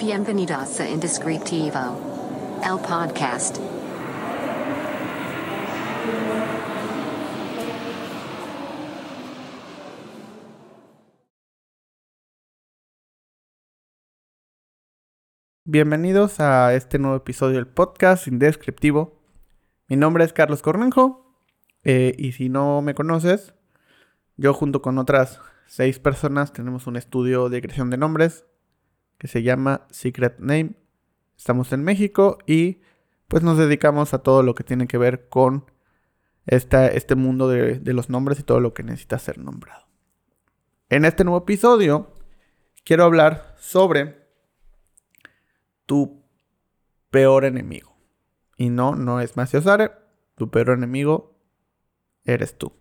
Bienvenidos a Indescriptivo, el podcast. Bienvenidos a este nuevo episodio del podcast Indescriptivo. Mi nombre es Carlos Cornejo eh, y si no me conoces, yo junto con otras seis personas tenemos un estudio de creación de nombres que se llama Secret Name. Estamos en México y pues nos dedicamos a todo lo que tiene que ver con este mundo de, de los nombres y todo lo que necesita ser nombrado. En este nuevo episodio quiero hablar sobre tu peor enemigo. Y no, no es Maciosare, tu peor enemigo eres tú.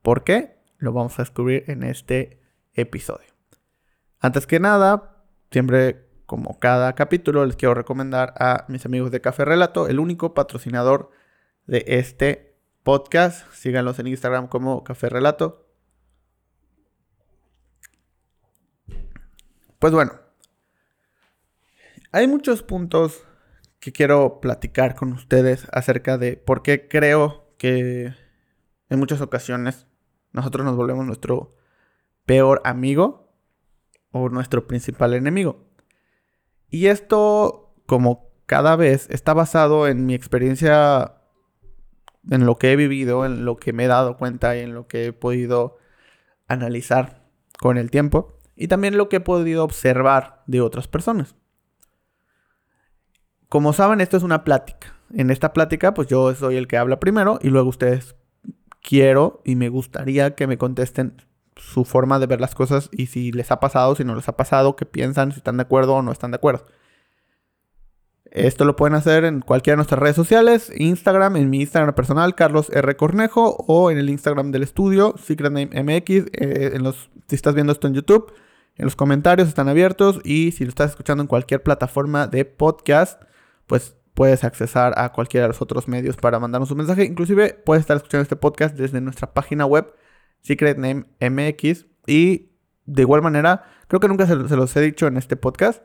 ¿Por qué? Lo vamos a descubrir en este episodio. Antes que nada, siempre como cada capítulo, les quiero recomendar a mis amigos de Café Relato, el único patrocinador de este podcast. Síganlos en Instagram como Café Relato. Pues bueno, hay muchos puntos que quiero platicar con ustedes acerca de por qué creo que en muchas ocasiones nosotros nos volvemos nuestro peor amigo o nuestro principal enemigo. Y esto, como cada vez, está basado en mi experiencia, en lo que he vivido, en lo que me he dado cuenta y en lo que he podido analizar con el tiempo. Y también lo que he podido observar de otras personas. Como saben, esto es una plática. En esta plática, pues yo soy el que habla primero y luego ustedes quiero y me gustaría que me contesten su forma de ver las cosas y si les ha pasado, si no les ha pasado, qué piensan, si están de acuerdo o no están de acuerdo. Esto lo pueden hacer en cualquiera de nuestras redes sociales, Instagram, en mi Instagram personal, Carlos R. Cornejo, o en el Instagram del estudio, Secret Name MX. Eh, en los, si estás viendo esto en YouTube, en los comentarios están abiertos y si lo estás escuchando en cualquier plataforma de podcast, pues puedes accesar a cualquiera de los otros medios para mandarnos un mensaje. Inclusive puedes estar escuchando este podcast desde nuestra página web Secret Name MX. Y de igual manera, creo que nunca se, los he dicho en este podcast.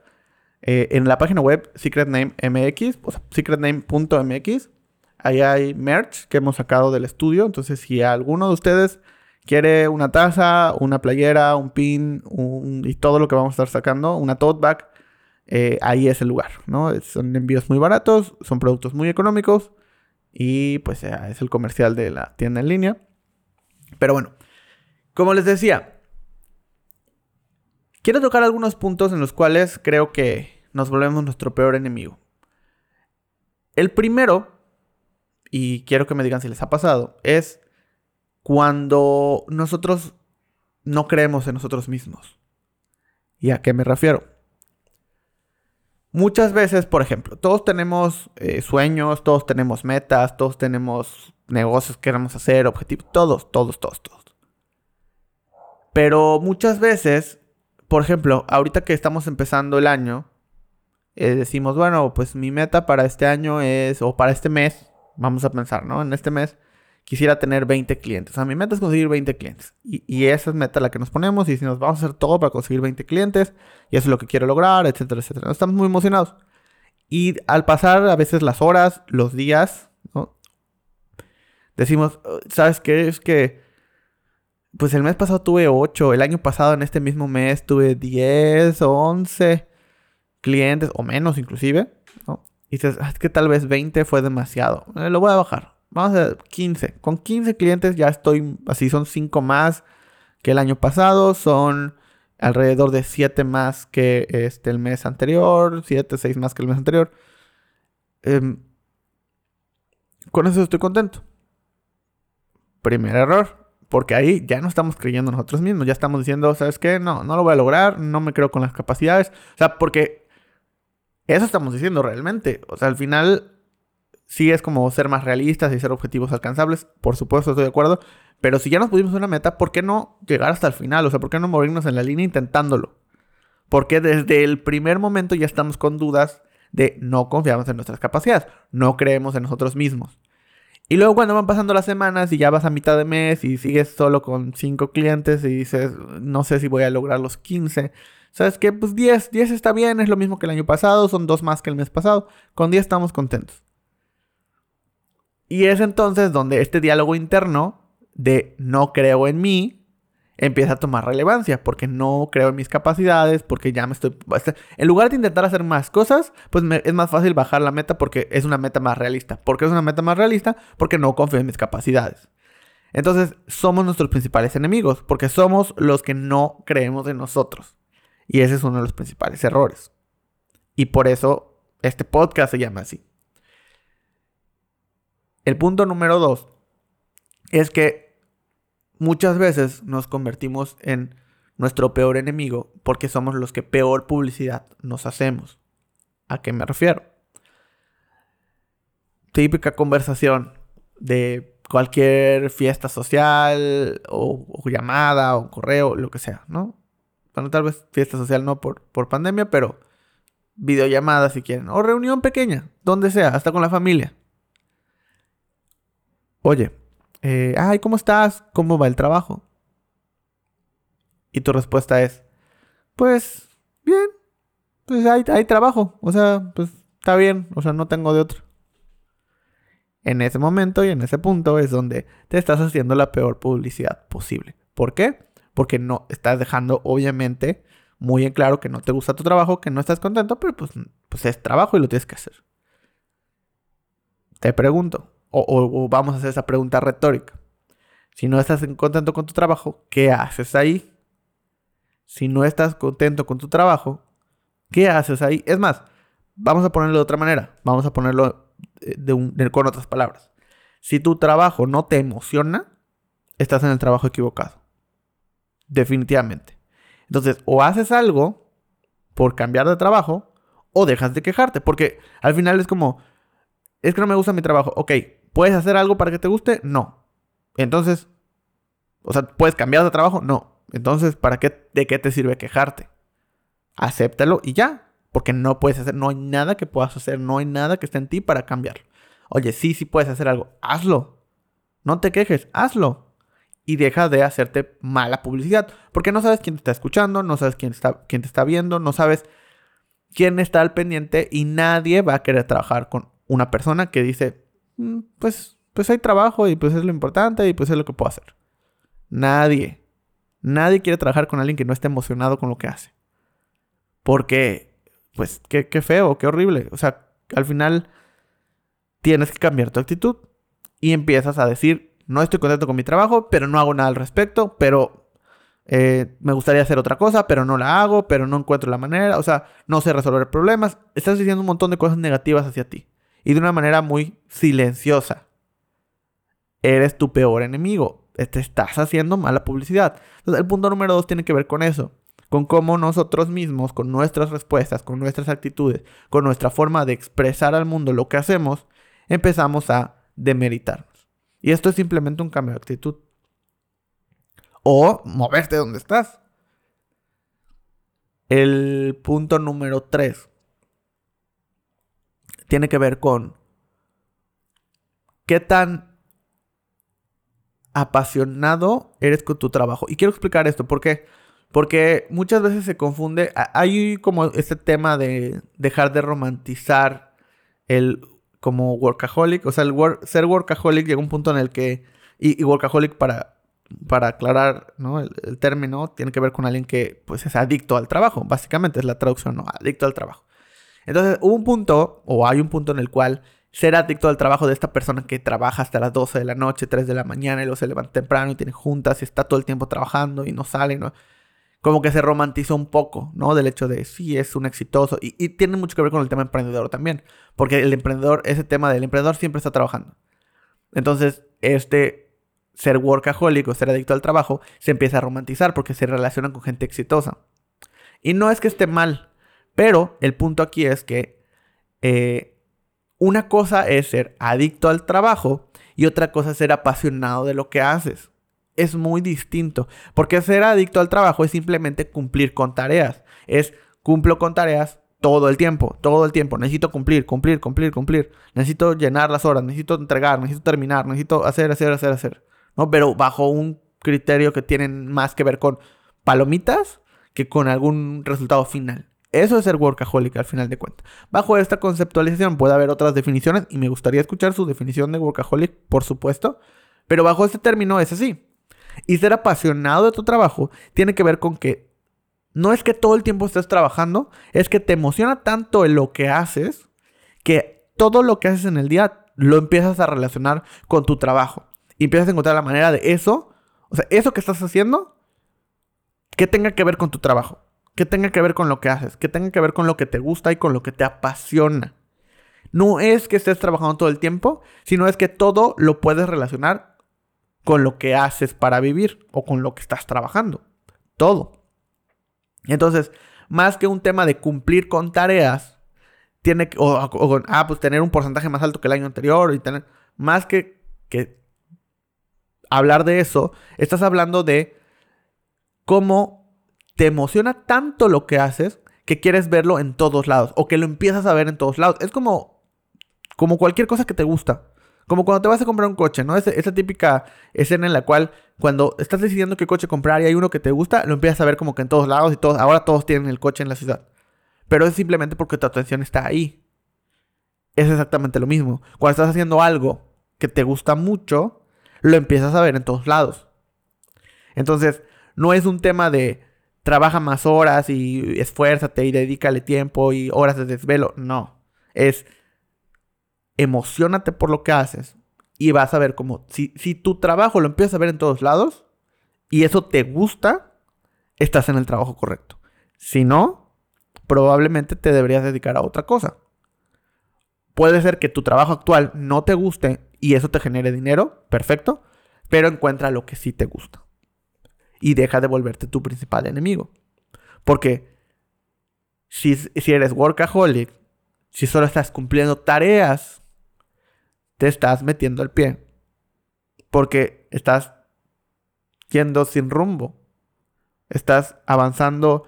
Eh, en la página web Secret Name MX, secretname.mx, ahí hay merch que hemos sacado del estudio. Entonces, si alguno de ustedes quiere una taza, una playera, un pin y todo lo que vamos a estar sacando, una tote bag, eh, ahí es el lugar, ¿no? Son envíos muy baratos, son productos muy económicos y pues es el comercial de la tienda en línea. Pero bueno, como les decía, quiero tocar algunos puntos en los cuales creo que nos volvemos nuestro peor enemigo. El primero, y quiero que me digan si les ha pasado, es cuando nosotros no creemos en nosotros mismos. ¿Y a qué me refiero? Muchas veces, por ejemplo, todos tenemos eh, sueños, todos tenemos metas, todos tenemos negocios que queremos hacer, objetivos, todos, todos, todos, todos. Pero muchas veces, por ejemplo, ahorita que estamos empezando el año, eh, decimos, bueno, pues mi meta para este año es, o para este mes, vamos a pensar, ¿no? En este mes quisiera tener 20 clientes. O sea, mi meta es conseguir 20 clientes. Y, esa es meta la que nos ponemos y si nos vamos a hacer todo para conseguir 20 clientes, y eso es lo que quiero lograr, etcétera, etcétera. Estamos muy emocionados. Y al pasar a veces las horas, los días, ¿no? Decimos, ¿sabes qué? Es que pues el mes pasado tuve 8, el año pasado en este mismo mes tuve 10 o 11 clientes, o menos inclusive. Y dices, ah, es que tal vez 20 fue demasiado, eh, lo voy a bajar, vamos a 15. Con 15 clientes ya estoy, así son 5 más que el año pasado, son alrededor de 7 más que este, el mes anterior, 7, 6 más que el mes anterior. Em, con eso estoy contento. Primer error porque ahí ya no estamos creyendo nosotros mismos, ya estamos diciendo, ¿sabes qué? No, no lo voy a lograr, no me creo con las capacidades. O sea, porque eso estamos diciendo realmente. O sea, al final sí es como ser más realistas y ser objetivos alcanzables. Por supuesto, estoy de acuerdo. Pero si ya nos pusimos una meta, ¿por qué no llegar hasta el final? O sea, ¿por qué no morirnos en la línea intentándolo? Porque desde el primer momento ya estamos con dudas de no confiamos en nuestras capacidades, no creemos en nosotros mismos. Y luego cuando van pasando las semanas y ya vas a mitad de mes y sigues solo con 5 clientes y dices, no sé si voy a lograr los 15, ¿Sabes qué? Pues 10, 10 está bien, es lo mismo que el año pasado, son dos más que el mes pasado. Con 10 estamos contentos. Y es entonces donde este diálogo interno de no creo en mí empieza a tomar relevancia porque no creo en mis capacidades, porque ya me estoy... En lugar de intentar hacer más cosas, pues es más fácil bajar la meta porque es una meta más realista. ¿Por qué es una meta más realista? Porque no confío en mis capacidades. Entonces, somos nuestros principales enemigos porque somos los que no creemos en nosotros. Y ese es uno de los principales errores. Y por eso este podcast se llama así. El punto número dos es que muchas veces nos convertimos en nuestro peor enemigo porque somos los que peor publicidad nos hacemos. ¿A qué me refiero? Típica conversación de cualquier fiesta social o, llamada o correo, lo que sea, ¿no? Bueno, tal vez fiesta social no por, por pandemia, pero videollamada si quieren. O reunión pequeña, donde sea, hasta con la familia. Oye, eh, ay, ¿cómo estás? ¿Cómo va el trabajo? Y tu respuesta es, pues, bien, pues hay, hay trabajo, o sea, pues está bien, o sea, no tengo de otro. En ese momento y en ese punto es donde te estás haciendo la peor publicidad posible. ¿Por qué? Porque no estás dejando, obviamente, muy en claro que no te gusta tu trabajo, que no estás contento, pero pues, pues es trabajo y lo tienes que hacer. Te pregunto, o, vamos a hacer esa pregunta retórica. Si no estás contento con tu trabajo, ¿qué haces ahí? Si no estás contento con tu trabajo, ¿qué haces ahí? Es más, vamos a ponerlo de otra manera. Vamos a ponerlo eh, con otras palabras. Si tu trabajo no te emociona, estás en el trabajo equivocado. Definitivamente. Entonces, o haces algo por cambiar de trabajo, o dejas de quejarte. Porque al final es como, es que no me gusta mi trabajo. Ok, ¿Puedes hacer algo para que te guste? No. Entonces, o sea, ¿puedes cambiar de trabajo? No. Entonces, ¿para qué, de qué te sirve quejarte? Acéptalo y ya. Porque no puedes hacer, no hay nada que puedas hacer, no hay nada que esté en ti para cambiarlo. Oye, sí, sí puedes hacer algo, hazlo. No te quejes, hazlo. Y deja de hacerte mala publicidad. Porque no sabes quién te está escuchando, no sabes quién, está, quién te está viendo, no sabes quién está al pendiente y nadie va a querer trabajar con una persona que dice, pues, pues hay trabajo y pues es lo importante y pues es lo que puedo hacer. Nadie, nadie quiere trabajar con alguien que no esté emocionado con lo que hace. Porque, pues, qué, qué feo, qué horrible. O sea, al final tienes que cambiar tu actitud y empiezas a decir, no estoy contento con mi trabajo, pero no hago nada al respecto, pero eh, me gustaría hacer otra cosa, pero no la hago, pero no encuentro la manera, o sea, no sé resolver problemas. Estás diciendo un montón de cosas negativas hacia ti y de una manera muy silenciosa. Eres tu peor enemigo. Te estás haciendo mala publicidad. Entonces, el punto número dos tiene que ver con eso. Con cómo nosotros mismos, con nuestras respuestas, con nuestras actitudes, con nuestra forma de expresar al mundo lo que hacemos, empezamos a demeritarnos. Y esto es simplemente un cambio de actitud. O moverte donde estás. El punto número tres tiene que ver con qué tan apasionado eres con tu trabajo. Y quiero explicar esto, ¿por qué? Porque muchas veces se confunde, hay como este tema de dejar de romantizar el como workaholic, o sea, el ser workaholic llega a un punto en el que, y, workaholic para, para aclarar ¿no? el, el, término, tiene que ver con alguien que pues es adicto al trabajo, básicamente es la traducción, ¿no? Adicto al trabajo. Entonces hubo un punto, o hay un punto en el cual ser adicto al trabajo de esta persona que trabaja hasta las 12 de la noche, 3 de la mañana y luego se levanta temprano y tiene juntas y está todo el tiempo trabajando y no sale, ¿no? Como que se romantizó un poco, ¿no? Del hecho de sí, es un exitoso. Y, y tiene mucho que ver con el tema emprendedor también. Porque el emprendedor, ese tema del emprendedor siempre está trabajando. Entonces, este ser workaholic o ser adicto al trabajo se empieza a romantizar porque se relaciona con gente exitosa. Y no es que esté mal, pero el punto aquí es que eh, una cosa es ser adicto al trabajo y otra cosa es ser apasionado de lo que haces. Es muy distinto, porque ser adicto al trabajo es simplemente cumplir con tareas. Es cumplo con tareas todo el tiempo, todo el tiempo. Necesito cumplir, cumplir, cumplir, cumplir. Necesito llenar las horas, necesito entregar, necesito terminar, necesito hacer, hacer, hacer, hacer. ¿no? Pero bajo un criterio que tiene más que ver con palomitas que con algún resultado final. Eso es ser workaholic al final de cuentas. Bajo esta conceptualización puede haber otras definiciones y me gustaría escuchar su definición de workaholic, por supuesto. Pero bajo este término es así. Y ser apasionado de tu trabajo tiene que ver con que no es que todo el tiempo estés trabajando, es que te emociona tanto en lo que haces que todo lo que haces en el día lo empiezas a relacionar con tu trabajo. Y empiezas a encontrar la manera de eso, o sea, eso que estás haciendo, que tenga que ver con tu trabajo que tenga que ver con lo que haces, que tenga que ver con lo que te gusta y con lo que te apasiona. No es que estés trabajando todo el tiempo, sino es que todo lo puedes relacionar con lo que haces para vivir o con lo que estás trabajando. Todo. Entonces, más que un tema de cumplir con tareas, tiene que, o, ah, pues tener un porcentaje más alto que el año anterior y tener, más que, que hablar de eso, estás hablando de cómo te emociona tanto lo que haces que quieres verlo en todos lados o que lo empiezas a ver en todos lados. Es como, como cualquier cosa que te gusta. Como cuando te vas a comprar un coche, ¿no? Esa, esa típica escena en la cual cuando estás decidiendo qué coche comprar y hay uno que te gusta, lo empiezas a ver como que en todos lados y todos, ahora todos tienen el coche en la ciudad. Pero es simplemente porque tu atención está ahí. Es exactamente lo mismo. Cuando estás haciendo algo que te gusta mucho, lo empiezas a ver en todos lados. Entonces, no es un tema de trabaja más horas y esfuérzate y dedícale tiempo y horas de desvelo. No. Es emocionate por lo que haces y vas a ver cómo, si, si tu trabajo lo empiezas a ver en todos lados y eso te gusta, estás en el trabajo correcto. Si no, probablemente te deberías dedicar a otra cosa. Puede ser que tu trabajo actual no te guste y eso te genere dinero, perfecto, pero encuentra lo que sí te gusta y deja de volverte tu principal enemigo. Porque si, si eres workaholic, si solo estás cumpliendo tareas, te estás metiendo el pie. Porque estás yendo sin rumbo. Estás avanzando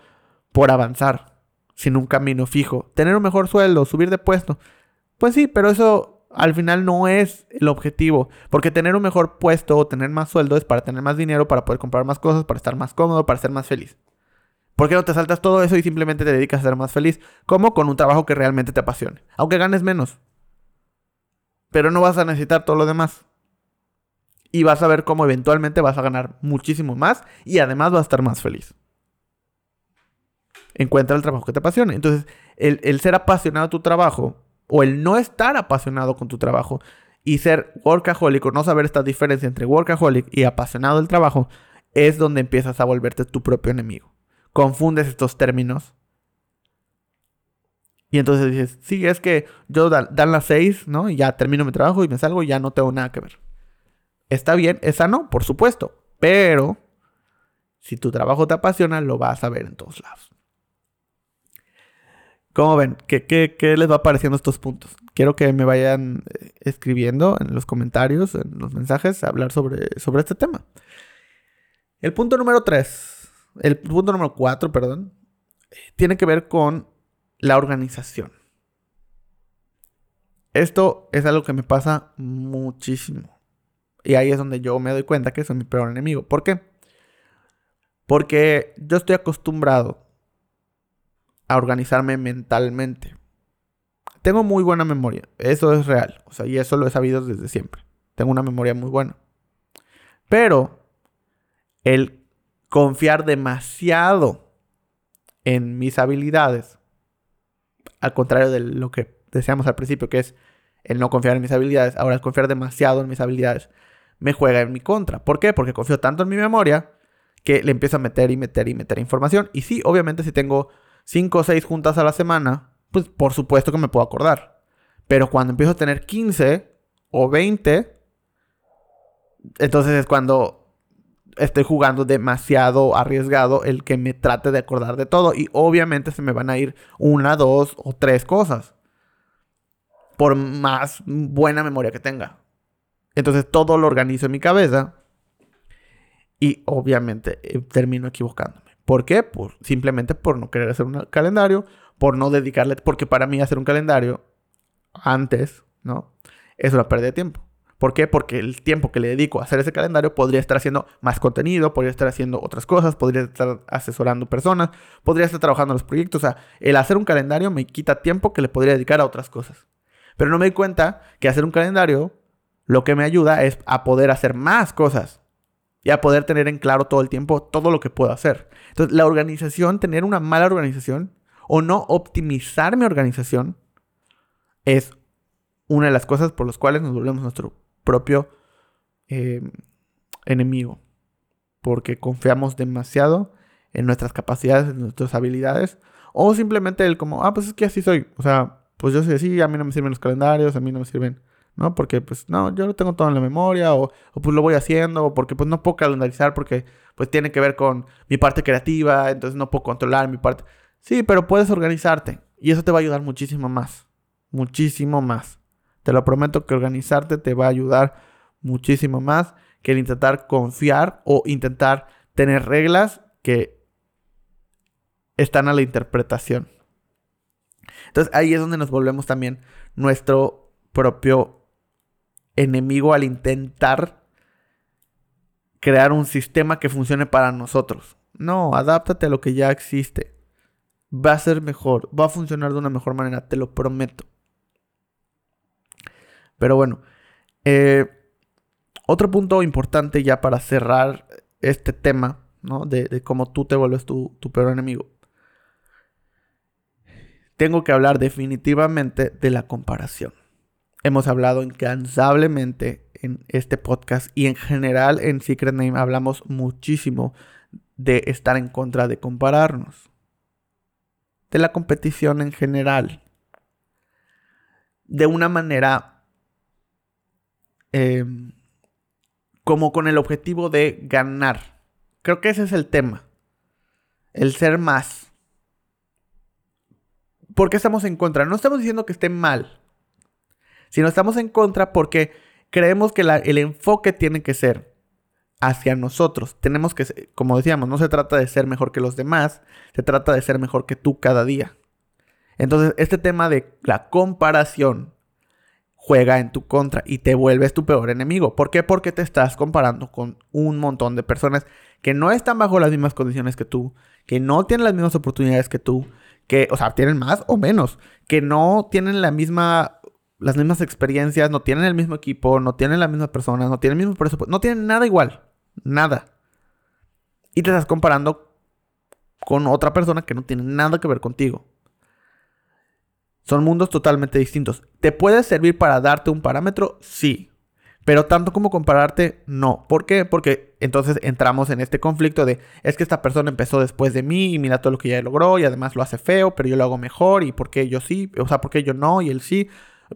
por avanzar, sin un camino fijo. Tener un mejor sueldo, subir de puesto. Pues sí, pero eso al final no es el objetivo. Porque tener un mejor puesto o tener más sueldo es para tener más dinero, para poder comprar más cosas, para estar más cómodo, para ser más feliz. ¿Por qué no te saltas todo eso y simplemente te dedicas a ser más feliz? Como con un trabajo que realmente te apasione. Aunque ganes menos. Pero no vas a necesitar todo lo demás. Y vas a ver cómo eventualmente vas a ganar muchísimo más y además vas a estar más feliz. Encuentra el trabajo que te apasione. Entonces, el, el ser apasionado de tu trabajo o el no estar apasionado con tu trabajo y ser workaholic o no saber esta diferencia entre workaholic y apasionado del trabajo, es donde empiezas a volverte tu propio enemigo. Confundes estos términos. Y entonces dices, sí, es que yo dan, las seis, ¿no? Y ya termino mi trabajo y me salgo y ya no tengo nada que ver. Está bien, esa no, por supuesto. Pero si tu trabajo te apasiona, lo vas a ver en todos lados. ¿Cómo ven? ¿Qué, ¿Qué, les va pareciendo estos puntos? Quiero que me vayan eh, escribiendo en los comentarios, en los mensajes, a hablar sobre, sobre este tema. El punto número 3, el punto número 4, perdón, tiene que ver con la organización. Esto es algo que me pasa muchísimo. Y ahí es donde yo me doy cuenta que soy mi peor enemigo. ¿Por qué? Porque yo estoy acostumbrado a organizarme mentalmente. Tengo muy buena memoria, eso es real, o sea, y eso lo he sabido desde siempre. Tengo una memoria muy buena. Pero el confiar demasiado en mis habilidades, al contrario de lo que decíamos al principio, que es el no confiar en mis habilidades, ahora el confiar demasiado en mis habilidades, me juega en mi contra. ¿Por qué? Porque confío tanto en mi memoria que le empiezo a meter y meter y meter información. Y sí, obviamente si tengo 5 o 6 juntas a la semana, pues por supuesto que me puedo acordar. Pero cuando empiezo a tener 15 o 20, entonces es cuando estoy jugando demasiado arriesgado el que me trate de acordar de todo. Y obviamente se me van a ir una, dos o tres cosas. Por más buena memoria que tenga. Entonces todo lo organizo en mi cabeza. Y obviamente eh, termino equivocándome. ¿Por qué? Pues simplemente por no querer hacer un calendario, por no dedicarle, porque para mí hacer un calendario antes, ¿no? Es una pérdida de tiempo. ¿Por qué? Porque el tiempo que le dedico a hacer ese calendario podría estar haciendo más contenido, podría estar haciendo otras cosas, podría estar asesorando personas, podría estar trabajando en los proyectos. O sea, el hacer un calendario me quita tiempo que le podría dedicar a otras cosas. Pero no me di cuenta que hacer un calendario lo que me ayuda es a poder hacer más cosas y a poder tener en claro todo el tiempo todo lo que puedo hacer. Entonces, la organización, tener una mala organización o no optimizar mi organización es una de las cosas por las cuales nos volvemos nuestro propio eh, enemigo. Porque confiamos demasiado en nuestras capacidades, en nuestras habilidades. O simplemente el como, ah, pues es que así soy. O sea, pues yo soy así, a mí no me sirven los calendarios, a mí no me sirven, ¿no? Porque pues no, yo lo tengo todo en la memoria, o, o pues lo voy haciendo, o porque pues no puedo calendarizar porque pues tiene que ver con mi parte creativa, entonces no puedo controlar mi parte. Sí, pero puedes organizarte y eso te va a ayudar muchísimo más, muchísimo más. Te lo prometo que organizarte te va a ayudar muchísimo más que el intentar confiar o intentar tener reglas que están a la interpretación. Entonces ahí es donde nos volvemos también nuestro propio enemigo al intentar crear un sistema que funcione para nosotros. No, adáptate a lo que ya existe. Va a ser mejor, va a funcionar de una mejor manera, te lo prometo. Pero bueno, eh, otro punto importante ya para cerrar este tema, ¿no? De, cómo tú te vuelves tu, tu peor enemigo. Tengo que hablar definitivamente de la comparación. Hemos hablado incansablemente en este podcast y en general en Secret Name hablamos muchísimo de estar en contra de compararnos. De la competición en general. De una manera Em, como con el objetivo de ganar. Creo que ese es el tema. El ser más. ¿Por qué estamos en contra? No estamos diciendo que esté mal, sino estamos en contra porque creemos que el enfoque tiene que ser hacia nosotros. Tenemos que, como decíamos, no se trata de ser mejor que los demás, se trata de ser mejor que tú cada día. Entonces, este tema de la comparación juega en tu contra y te vuelves tu peor enemigo. ¿Por qué? Porque te estás comparando con un montón de personas que no están bajo las mismas condiciones que tú, que no tienen las mismas oportunidades que tú, que, o sea, tienen más o menos, que no tienen la misma, las mismas experiencias, no tienen el mismo equipo, no tienen las mismas personas, no tienen el mismo presupuesto, no tienen nada igual, nada. Y te estás comparando con otra persona que no tiene nada que ver contigo. Son mundos totalmente distintos. ¿Te puede servir para darte un parámetro? Sí. Pero tanto como compararte, no. ¿Por qué? Porque entonces entramos en este conflicto de es que esta persona empezó después de mí y mira todo lo que ya logró y además lo hace feo, pero yo lo hago mejor y por qué yo sí, o sea, por qué yo no y él sí,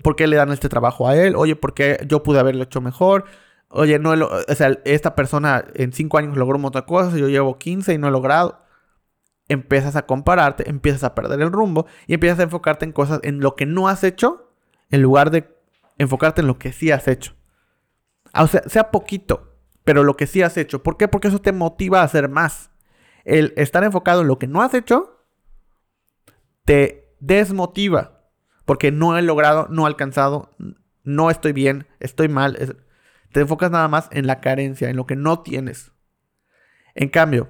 por qué le dan este trabajo a él, oye, por qué yo pude haberlo hecho mejor, oye, no, o sea, esta persona en cinco años logró un montón cosas, yo llevo 15 y no he logrado empiezas a compararte, empiezas a perder el rumbo y empiezas a enfocarte en cosas, en lo que no has hecho, en lugar de enfocarte en lo que sí has hecho. Ah, o sea, sea poquito, pero lo que sí has hecho. ¿Por qué? Porque eso te motiva a hacer más. El estar enfocado en lo que no has hecho te desmotiva. Porque no he logrado, no he alcanzado, no estoy bien, estoy mal. te enfocas nada más en la carencia, en lo que no tienes. En cambio,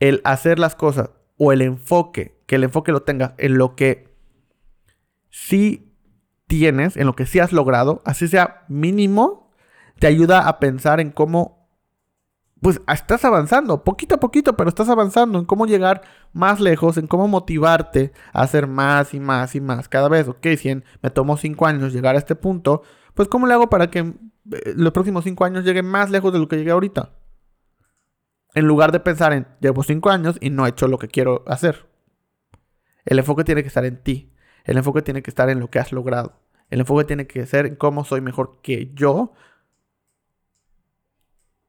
el hacer las cosas o el enfoque, que el enfoque lo tengas en lo que sí tienes, en lo que sí has logrado, así sea mínimo, te ayuda a pensar en cómo, pues estás avanzando, poquito a poquito, pero estás avanzando, en cómo llegar más lejos, en cómo motivarte a hacer más y más y más cada vez. Ok, si me tomó cinco años llegar a este punto, pues ¿cómo le hago para que eh, los próximos cinco años llegue más lejos de lo que llegué ahorita? En lugar de pensar en llevo cinco años y no he hecho lo que quiero hacer. El enfoque tiene que estar en ti. El enfoque tiene que estar en lo que has logrado. El enfoque tiene que ser en cómo soy mejor que yo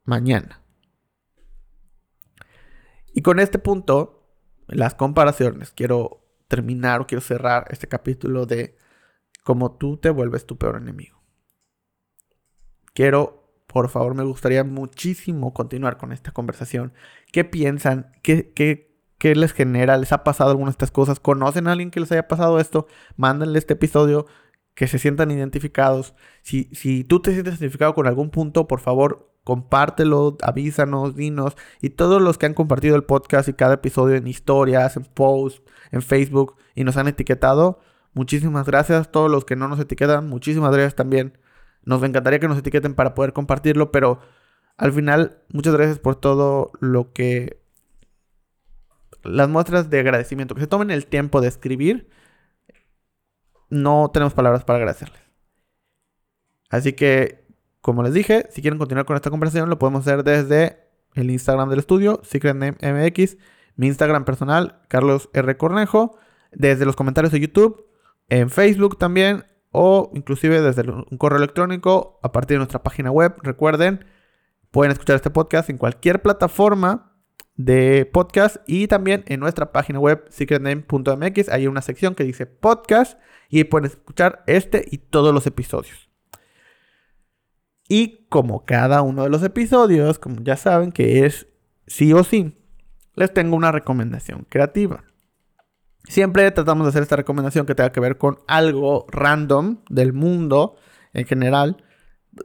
mañana. Y con este punto, las comparaciones, quiero terminar o quiero cerrar este capítulo de cómo tú te vuelves tu peor enemigo. Quiero por favor, me gustaría muchísimo continuar con esta conversación. ¿Qué piensan? ¿Qué, qué, les genera? ¿Les ha pasado alguna de estas cosas? ¿Conocen a alguien que les haya pasado esto? Mándenle este episodio. que se sientan identificados. Si, si tú te sientes identificado con algún punto, por favor, compártelo, avísanos, dinos. Y todos los que han compartido el podcast y cada episodio en historias, en posts, en Facebook y nos han etiquetado, muchísimas gracias. Todos los que no nos etiquetan, muchísimas gracias también. Nos encantaría que nos etiqueten para poder compartirlo, pero al final, muchas gracias por todo lo que... Las muestras de agradecimiento, que se tomen el tiempo de escribir. No tenemos palabras para agradecerles. Así que, como les dije, si quieren continuar con esta conversación, lo podemos hacer desde el Instagram del estudio, SecretNameMX, mi Instagram personal, Carlos R. Cornejo, desde los comentarios de YouTube, en Facebook también, o inclusive desde un correo electrónico a partir de nuestra página web. Recuerden, Pueden escuchar este podcast en cualquier plataforma de podcast y también en nuestra página web secretname.mx hay una sección que dice podcast y pueden escuchar este y todos los episodios. Y como cada uno de los episodios, como ya saben que es sí o sí, les tengo una recomendación creativa. Siempre tratamos de hacer esta recomendación que tenga que ver con algo random del mundo en general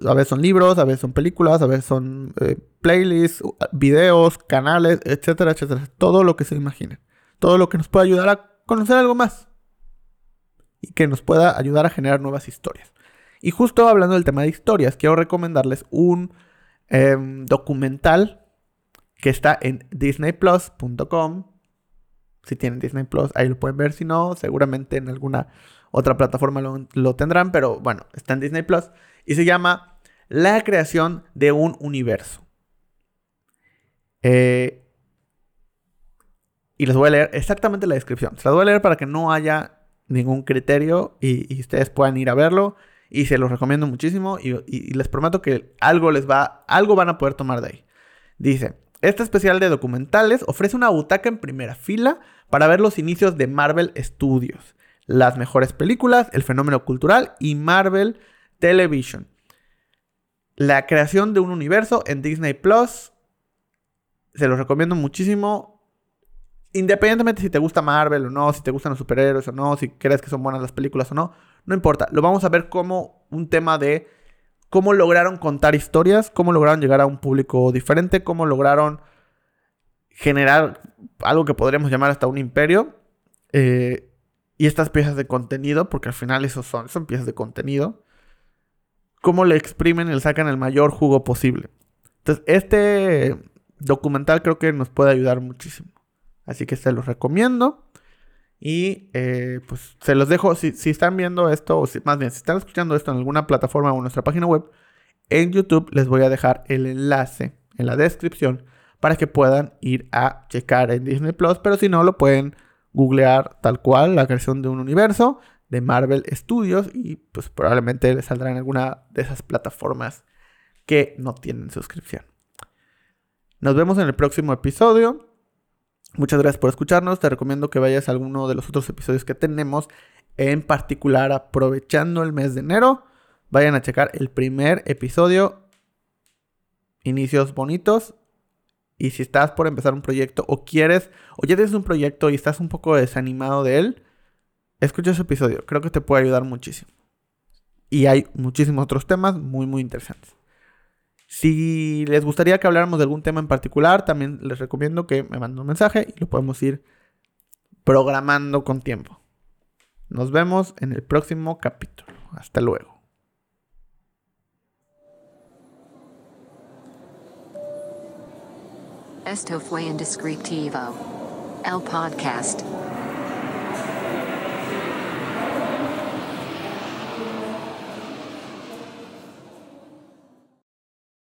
a veces son libros, a veces son películas, a veces son eh, playlists, videos, canales, etcétera, etcétera. Todo lo que se imaginen. Todo lo que nos pueda ayudar a conocer algo más. Y que nos pueda ayudar a generar nuevas historias. Y justo hablando del tema de historias, quiero recomendarles un em, documental que está en disneyplus.com. Si tienen Disney Plus, ahí lo pueden ver. Si no, seguramente en alguna otra plataforma lo, tendrán. Pero bueno, está en Disney Plus y se llama La creación de un universo. Eh, y les voy a leer exactamente la descripción. Se las voy a leer para que no haya ningún criterio y, ustedes puedan ir a verlo. Y se los recomiendo muchísimo y, les prometo que algo les va, algo van a poder tomar de ahí. Dice, este especial de documentales ofrece una butaca en primera fila para ver los inicios de Marvel Studios, las mejores películas, el fenómeno cultural y Marvel Television. La creación de un universo en Disney Plus. Se los recomiendo muchísimo. Independientemente si te gusta Marvel o no, si te gustan los superhéroes o no, si crees que son buenas las películas o no, no importa. Lo vamos a ver como un tema de cómo lograron contar historias, cómo lograron llegar a un público diferente, cómo lograron generar algo que podríamos llamar hasta un imperio. Eh, y estas piezas de contenido, porque al final esos son, son piezas de contenido, cómo le exprimen y le sacan el mayor jugo posible. Entonces, este documental creo que nos puede ayudar muchísimo. Así que se los recomiendo. Y eh, pues se los dejo, si, están viendo esto, o si, más bien, si están escuchando esto en alguna plataforma o en nuestra página web, en YouTube les voy a dejar el enlace en la descripción para que puedan ir a checar en Disney Plus. Pero si no, lo pueden googlear tal cual, la creación de un universo de Marvel Studios y pues probablemente le saldrá en alguna de esas plataformas que no tienen suscripción. Nos vemos en el próximo episodio. Muchas gracias por escucharnos. Te recomiendo que vayas a alguno de los otros episodios que tenemos. En particular, aprovechando el mes de enero, vayan a checar el primer episodio. Inicios bonitos. Y si estás por empezar un proyecto o quieres, o ya tienes un proyecto y estás un poco desanimado de él, escucha ese episodio, creo que te puede ayudar muchísimo. Y hay muchísimos otros temas muy, muy interesantes. Si les gustaría que habláramos de algún tema en particular, también les recomiendo que me manden un mensaje y lo podemos ir programando con tiempo. Nos vemos en el próximo capítulo. Hasta luego. Esto fue Indescriptivo. El podcast.